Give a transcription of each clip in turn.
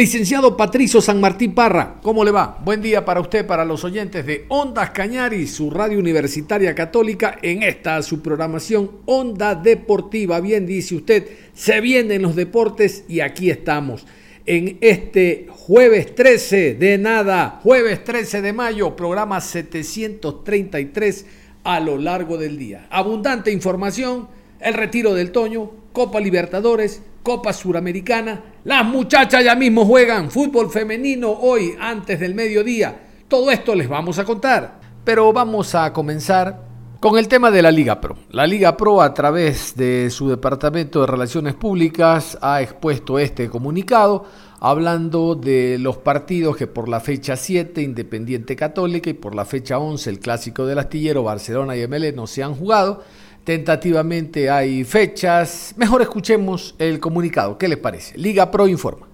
Licenciado Patricio San Martín Parra, ¿cómo le va? Buen día para usted, para los oyentes de Ondas Cañaris, su radio universitaria católica, en esta su programación Onda Deportiva. Bien dice usted, se vienen los deportes y aquí estamos. En este jueves 13 de nada, jueves 13 de mayo, programa 733 a lo largo del día. Abundante información, el retiro del Toño, Copa Libertadores, Copa Suramericana. Las muchachas ya mismo juegan fútbol femenino hoy antes del mediodía. Todo esto les vamos a contar. Pero vamos a comenzar con el tema de la Liga Pro. La Liga Pro a través de su Departamento de Relaciones Públicas ha expuesto este comunicado hablando de los partidos que por la fecha 7 Independiente Católica y por la fecha 11 el Clásico del Astillero Barcelona y ML no se han jugado. Tentativamente hay fechas. Mejor escuchemos el comunicado. ¿Qué les parece? Liga Pro informa.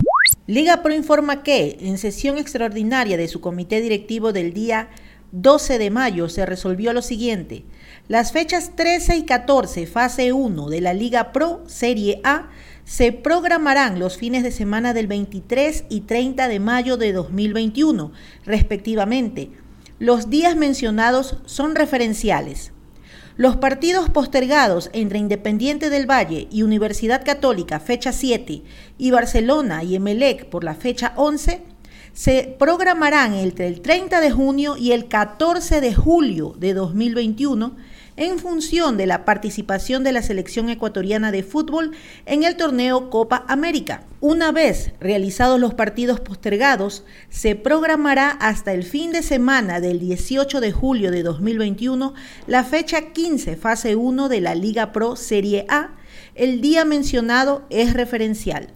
Liga Pro informa que, en sesión extraordinaria de su comité directivo del día 12 de mayo, se resolvió lo siguiente. Las fechas 13 y 14, fase 1 de la Liga Pro Serie A, se programarán los fines de semana del 23 y 30 de mayo de 2021, respectivamente. Los días mencionados son referenciales. Los partidos postergados entre Independiente del Valle y Universidad Católica, fecha 7, y Barcelona y Emelec por la fecha 11, se programarán entre el 30 de junio y el 14 de julio de 2021 en función de la participación de la selección ecuatoriana de fútbol en el torneo Copa América. Una vez realizados los partidos postergados, se programará hasta el fin de semana del 18 de julio de 2021 la fecha 15, fase 1 de la Liga Pro Serie A. El día mencionado es referencial.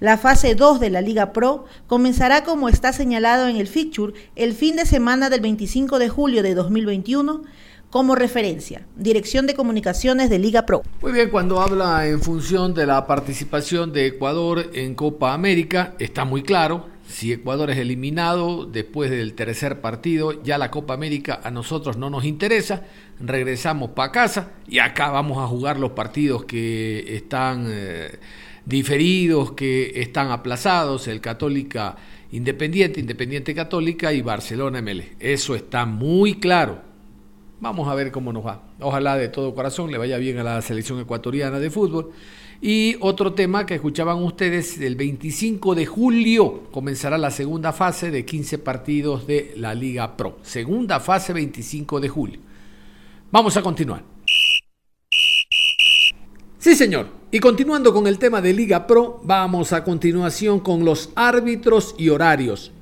La fase 2 de la Liga Pro comenzará como está señalado en el fixture el fin de semana del 25 de julio de 2021 como referencia. Dirección de Comunicaciones de Liga Pro. Muy bien, cuando habla en función de la participación de Ecuador en Copa América, está muy claro. Si Ecuador es eliminado después del tercer partido, ya la Copa América a nosotros no nos interesa. Regresamos para casa y acá vamos a jugar los partidos que están eh, diferidos, que están aplazados, el Católica Independiente, Independiente Católica y Barcelona ML. Eso está muy claro. Vamos a ver cómo nos va. Ojalá de todo corazón le vaya bien a la selección ecuatoriana de fútbol. Y otro tema que escuchaban ustedes, el 25 de julio comenzará la segunda fase de 15 partidos de la Liga Pro. Segunda fase 25 de julio. Vamos a continuar. Sí, señor. Y continuando con el tema de Liga Pro, vamos a continuación con los árbitros y horarios.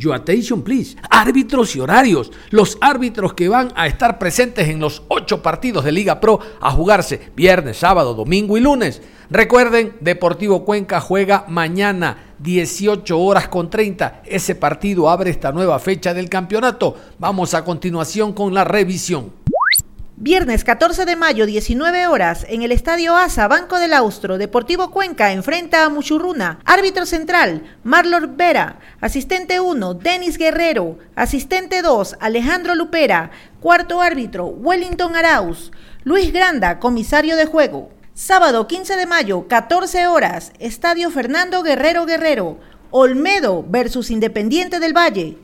Your attention, please. Árbitros y horarios. Los árbitros que van a estar presentes en los ocho partidos de Liga Pro a jugarse viernes, sábado, domingo y lunes. Recuerden, Deportivo Cuenca juega mañana 18 horas con 30. Ese partido abre esta nueva fecha del campeonato. Vamos a continuación con la revisión. Viernes 14 de mayo, 19 horas, en el Estadio Asa, Banco del Austro, Deportivo Cuenca enfrenta a Muchurruna. Árbitro central, Marlon Vera. Asistente 1, Denis Guerrero. Asistente 2, Alejandro Lupera. Cuarto árbitro, Wellington Arauz. Luis Granda, comisario de juego. Sábado 15 de mayo, 14 horas, Estadio Fernando Guerrero Guerrero. Olmedo versus Independiente del Valle.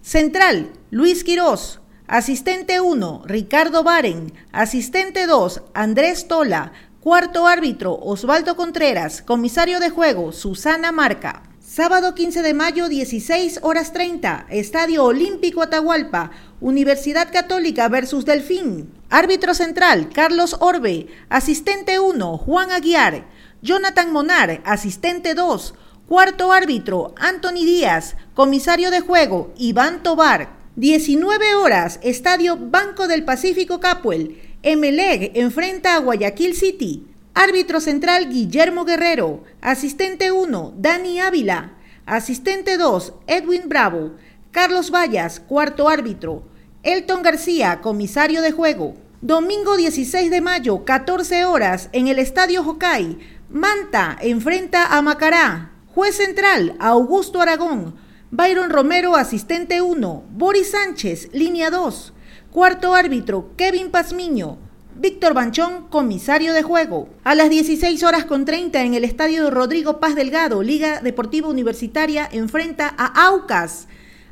Central, Luis Quirós. Asistente 1, Ricardo Baren. Asistente 2, Andrés Tola. Cuarto árbitro, Osvaldo Contreras. Comisario de juego, Susana Marca. Sábado 15 de mayo, 16 horas 30, Estadio Olímpico Atahualpa, Universidad Católica versus Delfín. Árbitro central, Carlos Orbe. Asistente 1, Juan Aguiar. Jonathan Monar, asistente 2. Cuarto árbitro, Anthony Díaz. Comisario de juego, Iván Tobar. 19 horas, Estadio Banco del Pacífico Capuel. Emeleg enfrenta a Guayaquil City. Árbitro central Guillermo Guerrero. Asistente 1, Dani Ávila. Asistente 2, Edwin Bravo. Carlos Vallas, cuarto árbitro. Elton García, comisario de juego. Domingo 16 de mayo, 14 horas, en el Estadio Hokai. Manta enfrenta a Macará. Juez central, Augusto Aragón. Byron Romero, asistente 1. Boris Sánchez, línea 2. Cuarto árbitro, Kevin Pazmiño. Víctor Banchón, comisario de juego. A las 16 horas con 30 en el estadio Rodrigo Paz Delgado, Liga Deportiva Universitaria enfrenta a Aucas.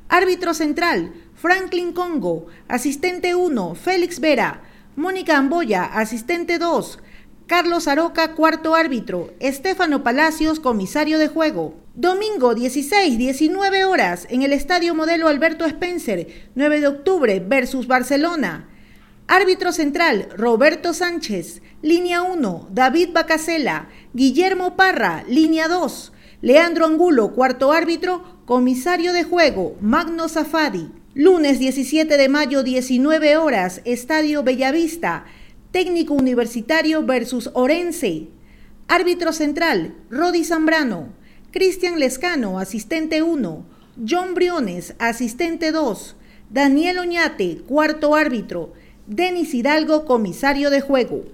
Árbitro central, Franklin Congo. Asistente 1, Félix Vera. Mónica Amboya, asistente 2. Carlos Aroca, cuarto árbitro. Estefano Palacios, comisario de juego. Domingo 16, 19 horas en el Estadio Modelo Alberto Spencer, 9 de octubre versus Barcelona. Árbitro central, Roberto Sánchez. Línea 1, David Bacasela. Guillermo Parra, línea 2. Leandro Angulo, cuarto árbitro. Comisario de juego, Magno Zafadi. Lunes 17 de mayo, 19 horas, Estadio Bellavista. Técnico Universitario versus Orense. Árbitro central, Rodi Zambrano. Cristian Lescano, asistente 1. John Briones, asistente 2. Daniel Oñate, cuarto árbitro. Denis Hidalgo, comisario de juego.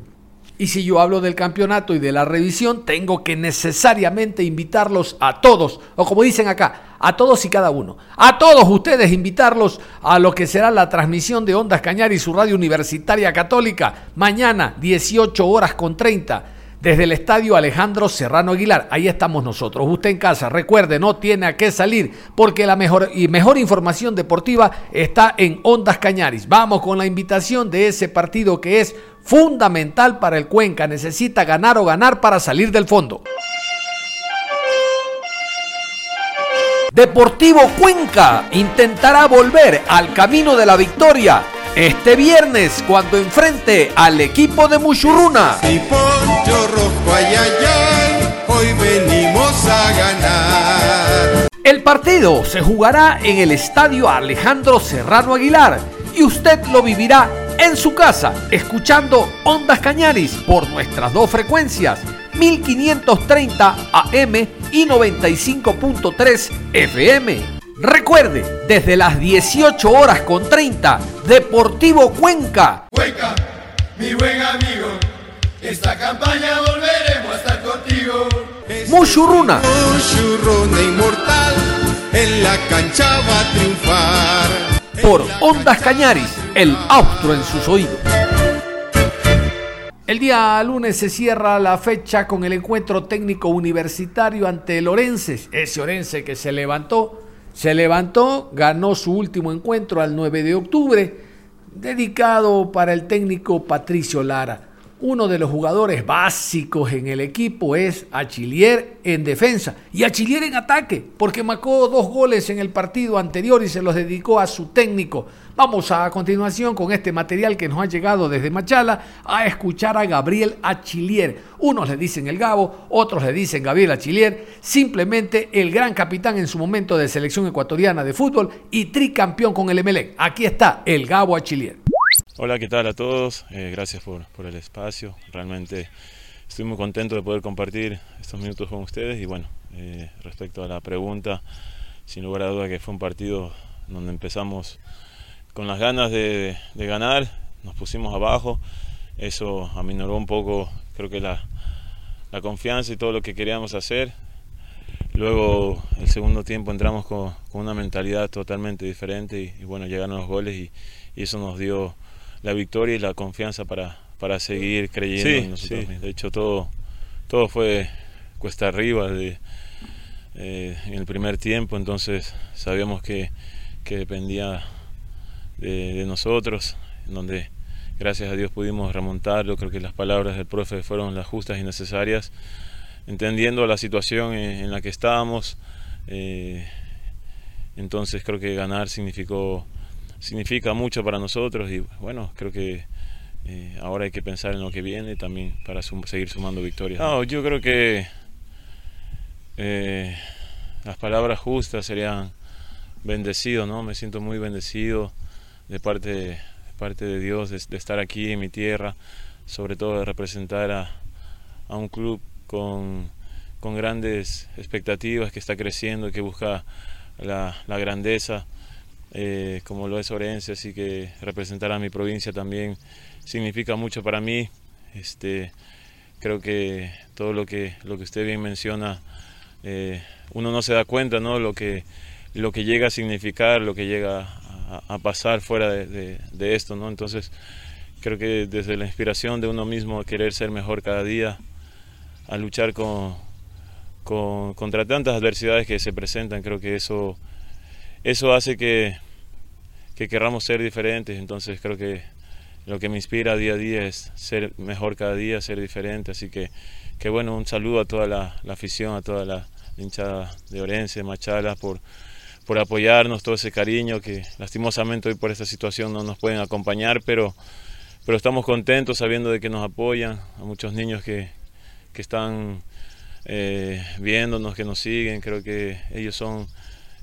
Y si yo hablo del campeonato y de la revisión, tengo que necesariamente invitarlos a todos, o como dicen acá, a todos y cada uno, a todos ustedes invitarlos a lo que será la transmisión de Ondas Cañar y su radio universitaria católica, mañana 18 horas con 30 desde el estadio Alejandro Serrano Aguilar. Ahí estamos nosotros. Usted en casa, recuerde, no tiene a qué salir porque la mejor y mejor información deportiva está en Ondas Cañaris. Vamos con la invitación de ese partido que es fundamental para el Cuenca. Necesita ganar o ganar para salir del fondo. Deportivo Cuenca intentará volver al camino de la victoria este viernes cuando enfrente al equipo de Mushuruna. Y poncho rojo, ay, ay, ay, hoy venimos a ganar. El partido se jugará en el estadio Alejandro Serrano Aguilar y usted lo vivirá en su casa, escuchando Ondas Cañaris por nuestras dos frecuencias, 1530 AM y 95.3 FM. Recuerde, desde las 18 horas con 30, Deportivo Cuenca. Cuenca, mi buen amigo, esta campaña volveremos a estar contigo. Mushuruna. Mushuruna inmortal, en la cancha va a triunfar. Por Ondas Cañaris, el austro en sus oídos. El día lunes se cierra la fecha con el encuentro técnico universitario ante el Orense, ese Orense que se levantó se levantó, ganó su último encuentro al 9 de octubre, dedicado para el técnico Patricio Lara. Uno de los jugadores básicos en el equipo es Achillier en defensa y Achillier en ataque, porque marcó dos goles en el partido anterior y se los dedicó a su técnico. Vamos a, continuación con este material que nos ha llegado desde Machala a escuchar a Gabriel Achillier. Unos le dicen el Gabo, otros le dicen Gabriel Achillier, simplemente el gran capitán en su momento de selección ecuatoriana de fútbol y tricampeón con el Emelec. Aquí está el Gabo Achillier. Hola, ¿qué tal a todos? Eh, gracias por, por, el espacio. Realmente estoy muy contento de poder compartir estos minutos con ustedes. Y bueno, eh, respecto a la pregunta, sin lugar a duda que fue un partido donde empezamos con las ganas de, de, ganar, nos pusimos abajo, eso aminoró un poco, creo que la, la, confianza y todo lo que queríamos hacer. Luego, el segundo tiempo entramos con, con una mentalidad totalmente diferente y, bueno, llegaron los goles y, eso nos dio la victoria y la confianza para, para seguir creyendo sí, en nosotros. Sí. De hecho, todo, todo fue cuesta arriba de, eh, en el primer tiempo, entonces sabíamos que, que dependía de, de, nosotros, en donde gracias a Dios pudimos remontarlo. Creo que las palabras del profe fueron las justas y necesarias, entendiendo la situación en, en la que estábamos. Eh, entonces creo que ganar significó, significa mucho para nosotros y bueno, creo que eh, ahora hay que pensar en lo que viene también para seguir sumando victorias. No, yo creo que eh, las palabras justas serían bendecido, ¿no? Me siento muy bendecido de parte, de, parte de Dios de, estar aquí en mi tierra, sobre todo de representar a, un club con, grandes expectativas, que está creciendo, que busca la, grandeza, eh, como lo es Orense, así que representar a mi provincia también significa mucho para mí. Este, creo que todo lo que, lo que usted bien menciona, eh, uno no se da cuenta, ¿no? Lo que, lo que llega a significar, lo que llega a, pasar fuera de, esto, ¿no? Entonces, creo que desde la inspiración de uno mismo, querer ser mejor cada día, a luchar con, contra tantas adversidades que se presentan, creo que eso, eso hace que, que querramos ser diferentes, entonces creo que lo que me inspira día a día es ser mejor cada día, ser diferente, así que, que bueno, un saludo a toda la, afición, a toda la hinchada de Orense, de Machala, por, por apoyarnos, todo ese cariño que lastimosamente hoy por esta situación no nos pueden acompañar, pero, pero estamos contentos sabiendo de que nos apoyan, a muchos niños que, que están eh, viéndonos, que nos siguen, creo que ellos son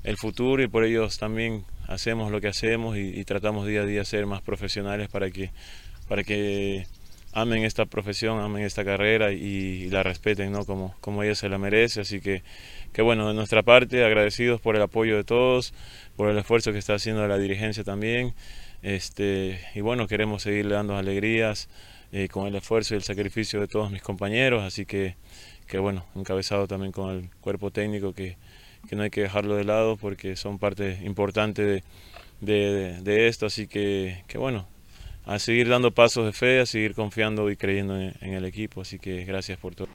el futuro y por ellos también hacemos lo que hacemos y, tratamos día a día ser más profesionales para que, para que amen esta profesión, amen esta carrera y, la respeten ¿no? como, como ella se la merece. Así que, que bueno, de nuestra parte agradecidos por el apoyo de todos, por el esfuerzo que está haciendo la dirigencia también. Este, y bueno, queremos seguirle dando alegrías eh, con el esfuerzo y el sacrificio de todos mis compañeros. Así que, que bueno, encabezado también con el cuerpo técnico que, que no hay que dejarlo de lado porque son parte importante de, de, esto, así que, que, bueno, a seguir dando pasos de fe, a seguir confiando y creyendo en, en el equipo, así que gracias por todo.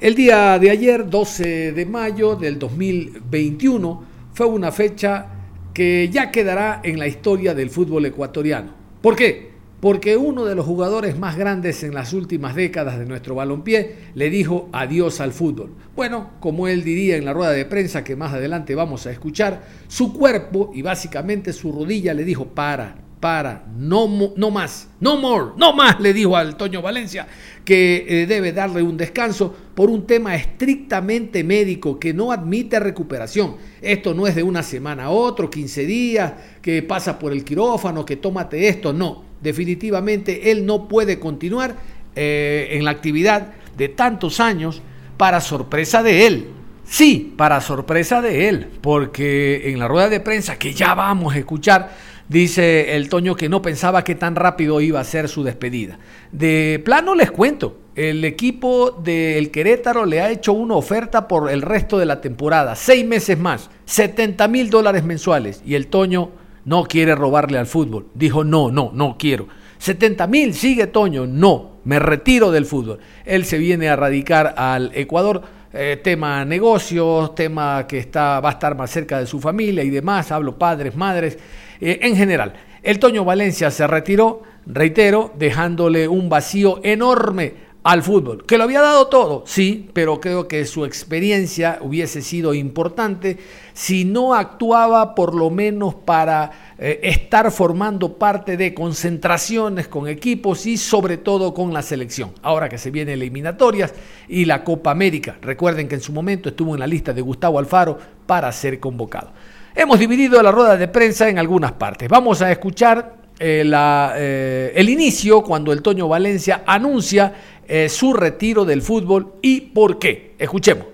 El día de ayer, 12 de mayo del 2021, fue una fecha que ya quedará en la historia del fútbol ecuatoriano. ¿Por qué? Porque uno de los jugadores más grandes en las últimas décadas de nuestro balompié le dijo adiós al fútbol. Bueno, como él diría en la rueda de prensa que más adelante vamos a escuchar, su cuerpo y básicamente su rodilla le dijo para, para, no, no más, no more, no más, le dijo al Toño Valencia, que eh, debe darle un descanso por un tema estrictamente médico que no admite recuperación. Esto no es de una semana a otro, 15 días, que pasa por el quirófano, que tómate esto, no definitivamente él no puede continuar eh, en la actividad de tantos años para sorpresa de él. Sí, para sorpresa de él, porque en la rueda de prensa que ya vamos a escuchar, dice el Toño que no pensaba que tan rápido iba a ser su despedida. De plano les cuento, el equipo del Querétaro le ha hecho una oferta por el resto de la temporada, seis meses más, 70 mil dólares mensuales, y el Toño no quiere robarle al fútbol. Dijo, no, no, no quiero. 70 mil, sigue Toño, no, me retiro del fútbol. Él se viene a radicar al Ecuador, eh, tema negocios, tema que está, va a estar más cerca de su familia y demás, hablo padres, madres, eh, en general. El Toño Valencia se retiró, reitero, dejándole un vacío enorme al fútbol, que lo había dado todo, sí, pero creo que su experiencia hubiese sido importante si no actuaba por lo menos para eh, estar formando parte de concentraciones con equipos y sobre todo con la selección. Ahora que se vienen eliminatorias y la Copa América, recuerden que en su momento estuvo en la lista de Gustavo Alfaro para ser convocado. Hemos dividido la rueda de prensa en algunas partes. Vamos a escuchar eh, eh, el inicio cuando el Toño Valencia anuncia eh, su retiro del fútbol y por qué. Escuchemos.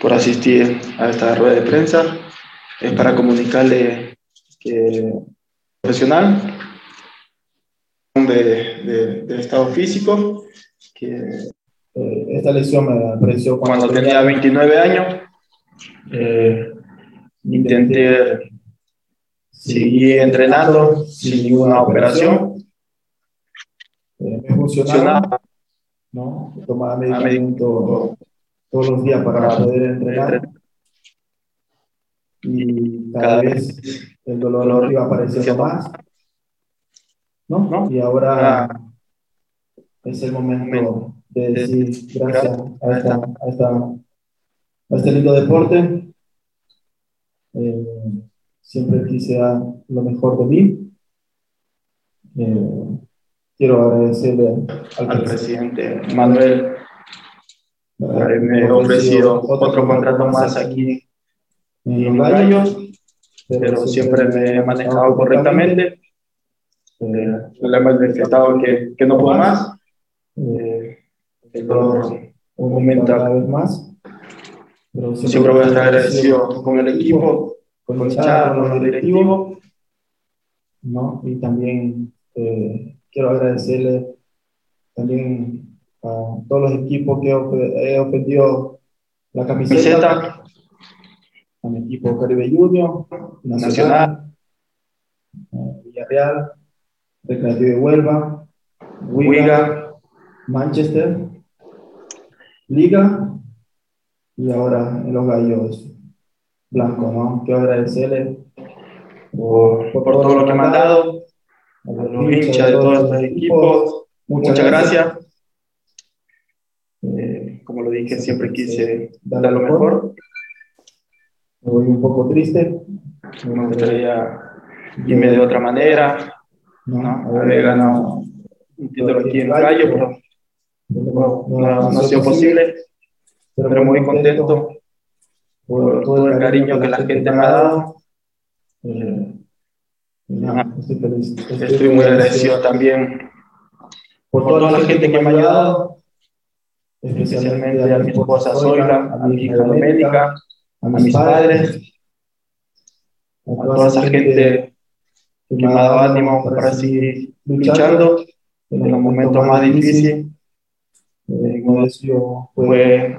Por, asistir a esta rueda de prensa. Es para comunicarle que profesional de, estado físico, que eh, esta lesión me apareció cuando, tenía 29 años. Eh, intenté seguir entrenando sin ninguna operación funcionaba, ¿no? Tomaba medicamento todos los días para poder entrenar. Y cada vez el dolor iba apareciendo más. ¿no? Y ahora es el momento de decir gracias a, esta, a, esta, a este lindo deporte. Eh, siempre quise lo mejor de mí. Eh, quiero agradecerle al, presidente Manuel por haberme ofrecido otro contrato más aquí en los gallos, pero siempre me he manejado correctamente. Eh, le hemos detectado que, que no puedo más. Eh, el dolor aumenta cada vez más. Pero siempre, voy a estar agradecido con el equipo, con el chat, con los directivos. ¿no? Y también eh, quiero agradecerle también a todos los equipos que he ofendido la camiseta, a mi equipo Caribe Junior, Nacional, Villarreal, Recreativo de Huelva, Wiga, Manchester, Liga y ahora en los gallos blancos, ¿no? Quiero agradecerle por, por, todo lo que me han dado, a los hinchas de todos los equipos. Muchas, gracias. Eh, como lo dije, siempre quise dar lo mejor. Me voy un poco triste. Me gustaría irme de otra manera. ¿no? Haber ganado un título aquí en Gallo, pero no, no, ha sido posible. Pero muy contento por todo el cariño que la gente me ha dado. Eh, estoy, muy agradecido también por toda la gente que me ha ayudado, especialmente a mi esposa Zoila, a mi hija Doménica, a mis padres, a toda esa gente que me ha dado ánimo para seguir luchando en los momentos más difíciles. Eh, fue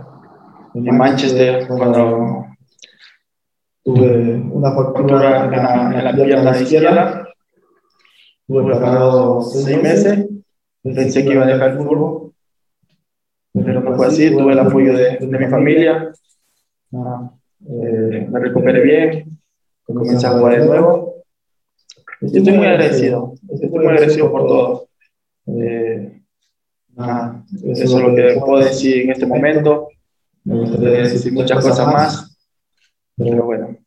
en Manchester cuando tuve una fractura en la, en la pierna izquierda. Tuve parado seis meses. Pensé que iba a dejar el fútbol, pero no fue así. Tuve el apoyo de, de mi familia. Eh, me recuperé bien. Comencé a jugar de nuevo. Estoy muy agradecido. Estoy muy agradecido por todo. Eh, eso es lo que puedo decir en este momento. Me gustaría decir muchas cosas más pero bueno.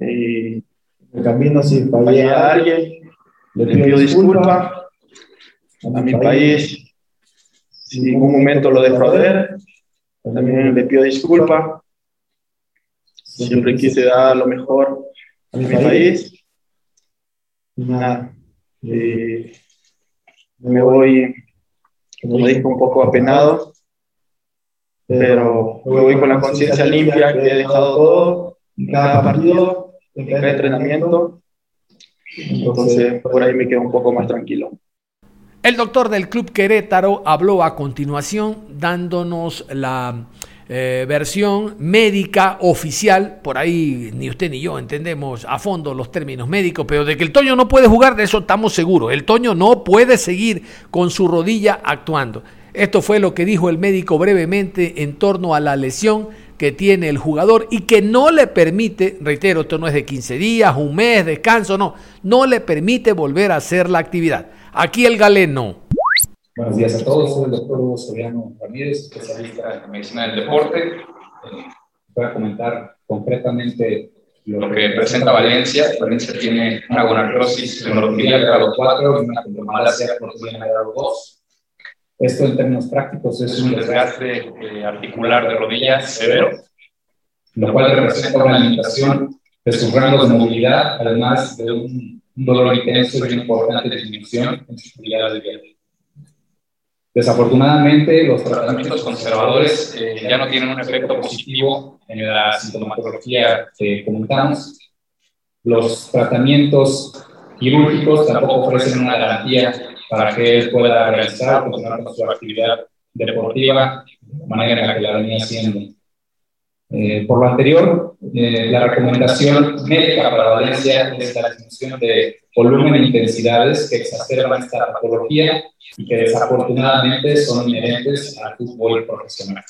Y el camino, si fallé a alguien, le pido disculpas a mi país. Si en un momento lo dejo ver, también le pido disculpas. Siempre quise dar lo mejor a mi país. Nada. Y me voy, como dije, un poco apenado pero me voy con la conciencia limpia que he dejado todo en cada partido, en cada entrenamiento. Entonces, por ahí me quedo un poco más tranquilo. El doctor del Club Querétaro habló a continuación dándonos la eh, versión médica oficial, por ahí ni usted ni yo entendemos a fondo los términos médicos, pero de que el Toño no puede jugar, de eso estamos seguros. El Toño no puede seguir con su rodilla actuando. Esto fue lo que dijo el médico brevemente en torno a la lesión que tiene el jugador y que no le permite, reitero, esto no es de 15 días, un mes, descanso, no, no le permite volver a hacer la actividad. Aquí el galeno. Buenos días a todos, soy el doctor Hugo Soriano Ramírez, especialista en medicina del deporte. Eh, voy a comentar concretamente lo que presenta Valencia. Valencia tiene una gonartrosis de grado 4 y una malasia de grado 2 esto en términos prácticos es un desgaste eh, articular de rodillas severo, lo cual representa una limitación de sus rangos de movilidad, además de un, dolor intenso y una importante disminución en sus habilidades de vida. Desafortunadamente, los tratamientos conservadores eh, ya no tienen un efecto positivo en la sintomatología que comentamos. Los tratamientos quirúrgicos tampoco ofrecen una garantía para que él pueda realizar, continuar con su actividad deportiva de manera en la que la venía haciendo. Eh, por lo anterior, eh, la recomendación médica para Valencia es la disminución de volumen e intensidades que exacerban esta patología y que desafortunadamente son inherentes al fútbol profesional.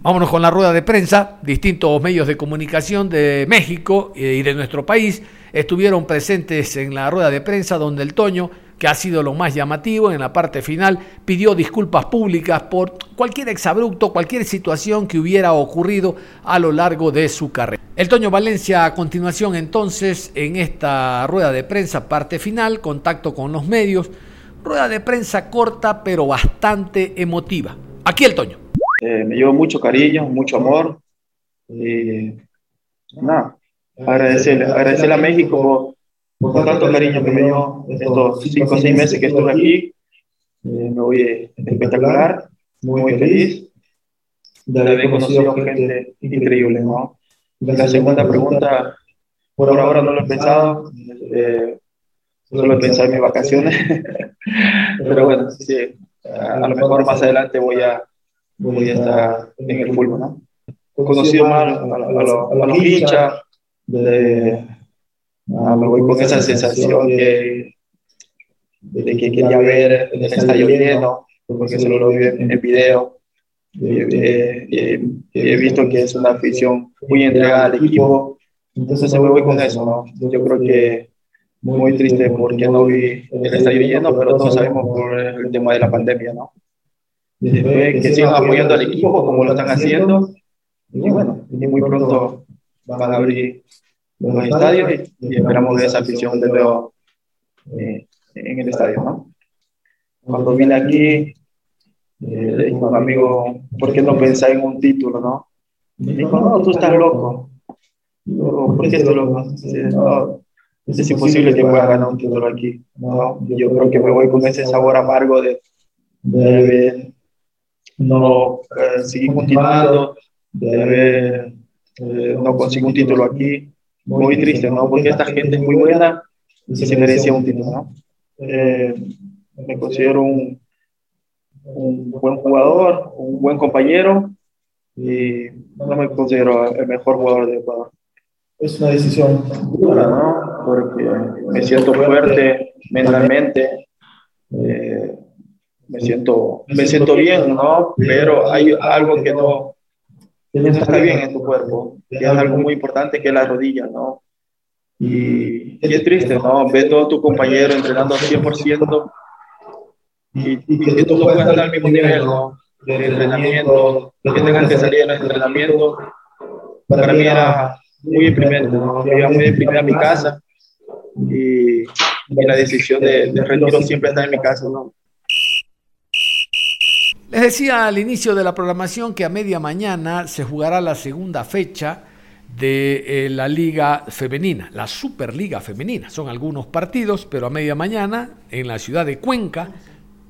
Vámonos con la rueda de prensa. Distintos medios de comunicación de México y de nuestro país estuvieron presentes en la rueda de prensa donde el Toño que ha sido lo más llamativo en la parte final, pidió disculpas públicas por cualquier exabrupto, cualquier situación que hubiera ocurrido a lo largo de su carrera. El Toño Valencia a continuación entonces en esta rueda de prensa, parte final, contacto con los medios, rueda de prensa corta pero bastante emotiva. Aquí el Toño. Eh, me llevo mucho cariño, mucho amor Y nada, agradecerle, agradecerle a México por, tanto cariño que me dio estos cinco o seis meses que estuve aquí. Eh, me voy espectacular, muy feliz de haber conocido gente increíble, ¿no? La segunda pregunta, por ahora no lo he pensado, eh, solo he pensado en mis vacaciones, pero bueno, sí, a lo mejor más adelante voy a, voy a estar en el fútbol, ¿no? He conocido más a, a, a, los hinchas, de, me voy con esa sensación de, de que quería ver el estadio lleno, porque solo lo vi en el video. he visto que es una afición muy entregada al equipo, entonces me voy con eso, ¿no? Yo creo que muy triste porque no vi el estadio lleno, pero todos sabemos por el tema de la pandemia, ¿no? Después que sigan apoyando al equipo como lo están haciendo, y bueno, y muy pronto van a abrir los estadios y, esperamos ver esa afición de nuevo eh, en el estadio, ¿no? Cuando vine aquí, eh, le dijo a un amigo, ¿por qué no pensás en un título, no? Me dijo, no, tú estás loco. ¿por qué estás loco? no, es imposible que pueda ganar un título aquí. No, yo creo que me voy con ese sabor amargo de, de no eh, seguir continuando, de eh, no conseguir un título aquí. Muy triste, ¿no? Porque esta gente es muy buena y se merecía un título, ¿no? Eh, me considero un, un buen jugador, un buen compañero y no me considero el mejor jugador de Ecuador. Es una decisión dura, ¿no? Porque me siento fuerte mentalmente, eh, me, siento, me siento bien, ¿no? Pero hay algo que no, que no está bien en tu cuerpo, que es algo muy importante, que es la rodilla, ¿no? Y, y es triste, ¿no? Ver todos tus compañeros entrenando al 100% y, y, que tú no puedas estar al mismo nivel, ¿no? De entrenamiento, que tengan que salir del entrenamiento. Para mí era muy deprimente, ¿no? Yo iba muy deprimido a mi casa y, y la decisión de, de retiro siempre está en mi casa, ¿no? Les decía al inicio de la programación que a media mañana se jugará la segunda fecha de eh, la Liga Femenina, la Superliga Femenina. Son algunos partidos, pero a media mañana en la ciudad de Cuenca,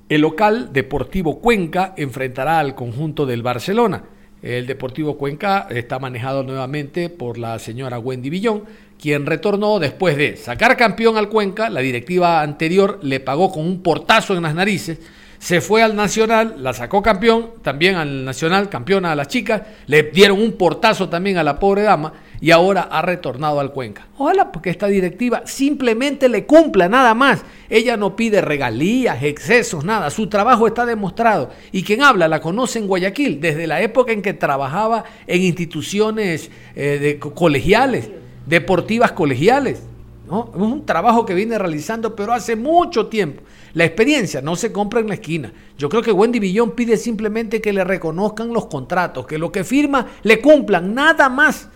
el local Deportivo Cuenca enfrentará al conjunto del Barcelona. El Deportivo Cuenca está manejado nuevamente por la señora Wendy Villón, quien retornó después de sacar campeón al Cuenca. La directiva anterior le pagó con un portazo en las narices se fue al Nacional, la sacó campeón, también al Nacional, campeona a las chicas, le dieron un portazo también a la pobre dama y ahora ha retornado al Cuenca. Ojalá porque esta directiva simplemente le cumpla nada más. Ella no pide regalías, excesos, nada. Su trabajo está demostrado. Y quien habla la conoce en Guayaquil desde la época en que trabajaba en instituciones eh, de, colegiales, deportivas colegiales. Es un trabajo que viene realizando, pero hace mucho tiempo. La experiencia no se compra en la esquina. Yo creo que Wendy Villón pide simplemente que le reconozcan los contratos, que lo que firma le cumplan, nada más.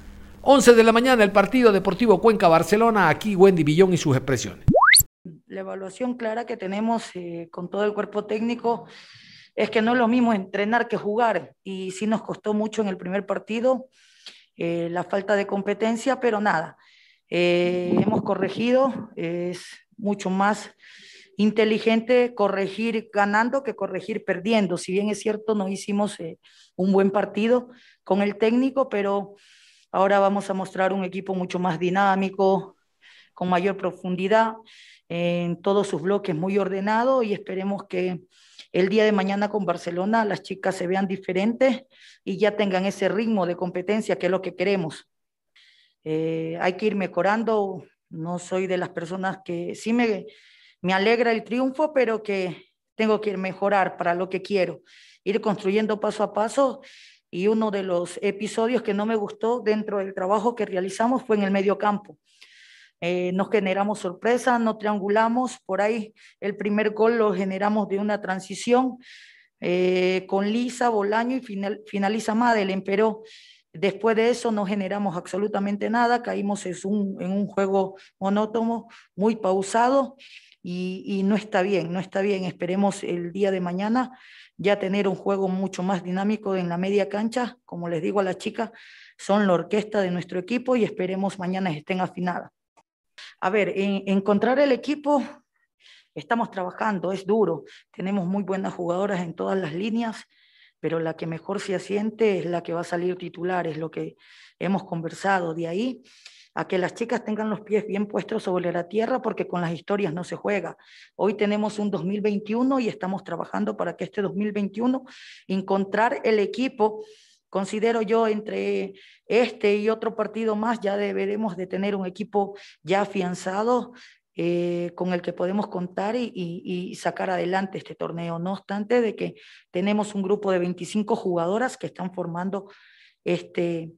11 de la mañana el partido Deportivo Cuenca Barcelona, aquí Wendy Villón y sus expresiones. La evaluación clara que tenemos eh, con todo el cuerpo técnico es que no es lo mismo entrenar que jugar y sí nos costó mucho en el primer partido eh, la falta de competencia, pero nada, eh, hemos corregido, es mucho más inteligente corregir ganando que corregir perdiendo. Si bien es cierto, no hicimos eh, un buen partido con el técnico, pero ahora vamos a mostrar un equipo mucho más dinámico, con mayor profundidad, en todos sus bloques muy ordenado y esperemos que el día de mañana con Barcelona las chicas se vean diferentes y ya tengan ese ritmo de competencia que es lo que queremos. Eh, hay que ir mejorando. No soy de las personas que sí me me alegra el triunfo, pero que tengo que mejorar para lo que quiero, ir construyendo paso a paso. Y uno de los episodios que no me gustó dentro del trabajo que realizamos fue en el medio campo. Eh, nos generamos sorpresa, no triangulamos, por ahí el primer gol lo generamos de una transición eh, con Lisa, Bolaño y finaliza Madeleine, pero después de eso no generamos absolutamente nada, caímos en un, en un juego monótono, muy pausado y, no está bien, no está bien. Esperemos el día de mañana ya tener un juego mucho más dinámico en la media cancha, como les digo a las chicas, son la orquesta de nuestro equipo y esperemos mañana estén afinadas. A ver, encontrar el equipo, estamos trabajando, es duro, tenemos muy buenas jugadoras en todas las líneas, pero la que mejor se asiente es la que va a salir titular, es lo que hemos conversado de ahí a que las chicas tengan los pies bien puestos sobre la tierra porque con las historias no se juega. Hoy tenemos un 2021 y estamos trabajando para que este 2021 encontrar el equipo considero yo entre este y otro partido más ya deberemos de tener un equipo ya afianzado eh, con el que podemos contar y, y, sacar adelante este torneo. No obstante de que tenemos un grupo de 25 jugadoras que están formando este,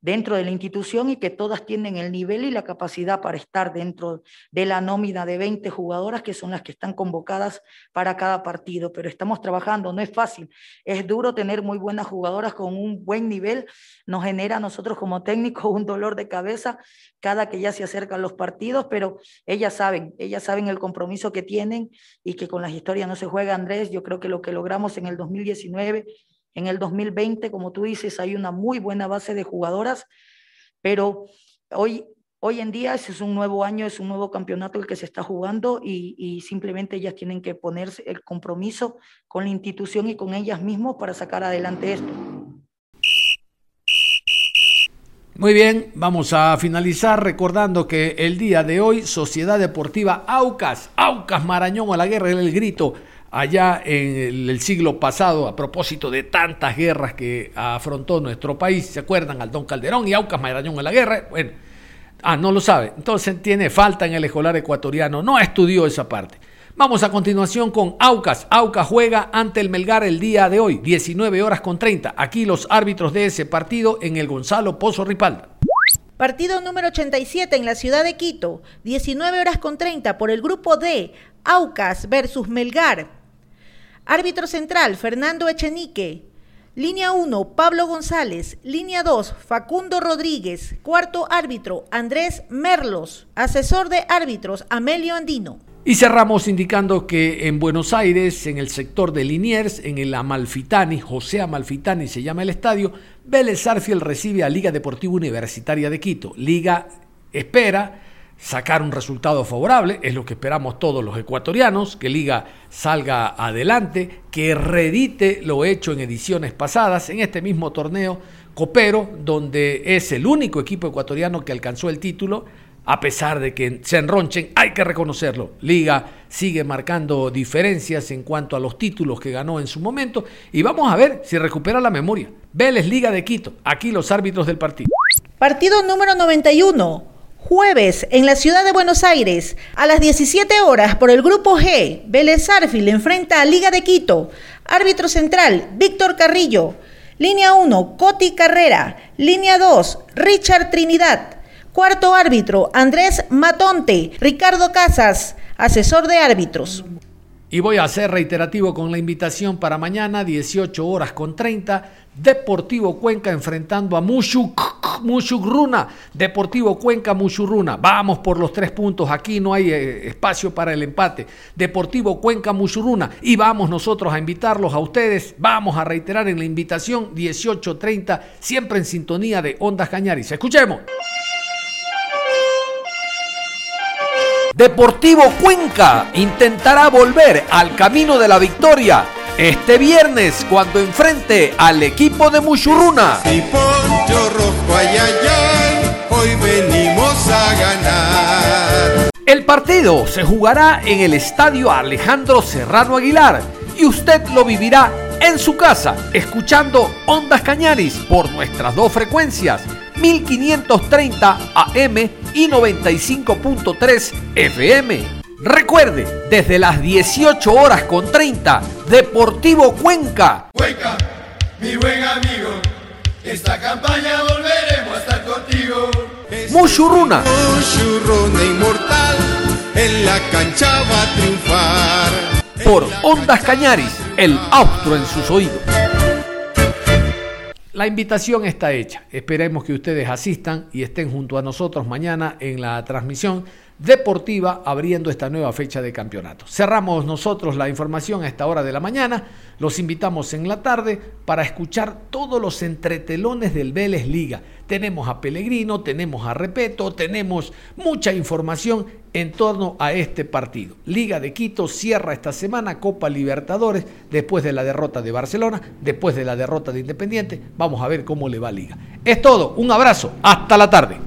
dentro de la institución y que todas tienen el nivel y la capacidad para estar dentro de la nómina de 20 jugadoras que son las que están convocadas para cada partido. Pero estamos trabajando, no es fácil, es duro tener muy buenas jugadoras con un buen nivel, nos genera a nosotros como técnicos un dolor de cabeza cada que ya se acercan los partidos, pero ellas saben, ellas saben el compromiso que tienen y que con las historias no se juega, Andrés, yo creo que lo que logramos en el 2019 en el 2020, como tú dices, hay una muy buena base de jugadoras, pero hoy, hoy en día es un nuevo año, es un nuevo campeonato el que se está jugando y, simplemente ellas tienen que ponerse el compromiso con la institución y con ellas mismas para sacar adelante esto. Muy bien, vamos a finalizar recordando que el día de hoy Sociedad Deportiva Aucas, Aucas Marañón a la guerra del grito, allá en el siglo pasado a propósito de tantas guerras que afrontó nuestro país. ¿Se acuerdan? Al Don Calderón y Aucas Mayrañón en la guerra. Bueno, ah, no lo sabe. Entonces tiene falta en el escolar ecuatoriano. No estudió esa parte. Vamos a continuación con Aucas. Aucas juega ante el Melgar el día de hoy, 19 horas con 30. Aquí los árbitros de ese partido en el Gonzalo Pozo Ripalda. Partido número 87 en la ciudad de Quito, 19 horas con 30 por el grupo D, Aucas versus Melgar. Árbitro central, Fernando Echenique. Línea 1, Pablo González. Línea 2, Facundo Rodríguez. Cuarto árbitro, Andrés Merlos. Asesor de árbitros, Amelio Andino. Y cerramos indicando que en Buenos Aires, en el sector de Liniers, en el Amalfitani, José Amalfitani se llama el estadio, Vélez Arfiel recibe a Liga Deportiva Universitaria de Quito. Liga espera sacar un resultado favorable, es lo que esperamos todos los ecuatorianos, que Liga salga adelante, que redite lo hecho en ediciones pasadas, en este mismo torneo Copero, donde es el único equipo ecuatoriano que alcanzó el título, a pesar de que se enronchen, hay que reconocerlo. Liga sigue marcando diferencias en cuanto a los títulos que ganó en su momento y vamos a ver si recupera la memoria. Vélez Liga de Quito, aquí los árbitros del partido. Partido número 91. Jueves, en la ciudad de Buenos Aires, a las 17 horas, por el grupo G, Vélez Arfil enfrenta a Liga de Quito. Árbitro central, Víctor Carrillo. Línea 1, Coti Carrera. Línea 2, Richard Trinidad. Cuarto árbitro, Andrés Matonte. Ricardo Casas, asesor de árbitros. Y voy a ser reiterativo con la invitación para mañana, 18 horas con 30. Deportivo Cuenca enfrentando a Mushuk, Runa. Deportivo Cuenca Mushuruna. Vamos por los tres puntos. Aquí no hay eh, espacio para el empate. Deportivo Cuenca Mushuruna. Y vamos nosotros a invitarlos a ustedes. Vamos a reiterar en la invitación 18.30, siempre en sintonía de Ondas Cañaris. Escuchemos. Deportivo Cuenca intentará volver al camino de la victoria este viernes cuando enfrente al equipo de Muchurruna. rojo, hoy venimos a ganar. El partido se jugará en el estadio Alejandro Serrano Aguilar y usted lo vivirá en su casa, escuchando Ondas Cañaris por nuestras dos frecuencias, 1530 AM y 95.3 FM. Recuerde, desde las 18 horas con 30, Deportivo Cuenca. Cuenca, mi buen amigo, esta campaña volveremos a estar contigo. Mushuruna. Mushuruna inmortal, en la cancha va a triunfar. Por Ondas Cañaris, el austro en sus oídos. La invitación está hecha. Esperemos que ustedes asistan y estén junto a nosotros mañana en la transmisión Deportiva abriendo esta nueva fecha de campeonato. Cerramos nosotros la información a esta hora de la mañana. Los invitamos en la tarde para escuchar todos los entretelones del Vélez Liga. Tenemos a Pellegrino, tenemos a Repeto, tenemos mucha información en torno a este partido. Liga de Quito cierra esta semana Copa Libertadores después de la derrota de Barcelona, después de la derrota de Independiente. Vamos a ver cómo le va Liga. Es todo, un abrazo, hasta la tarde.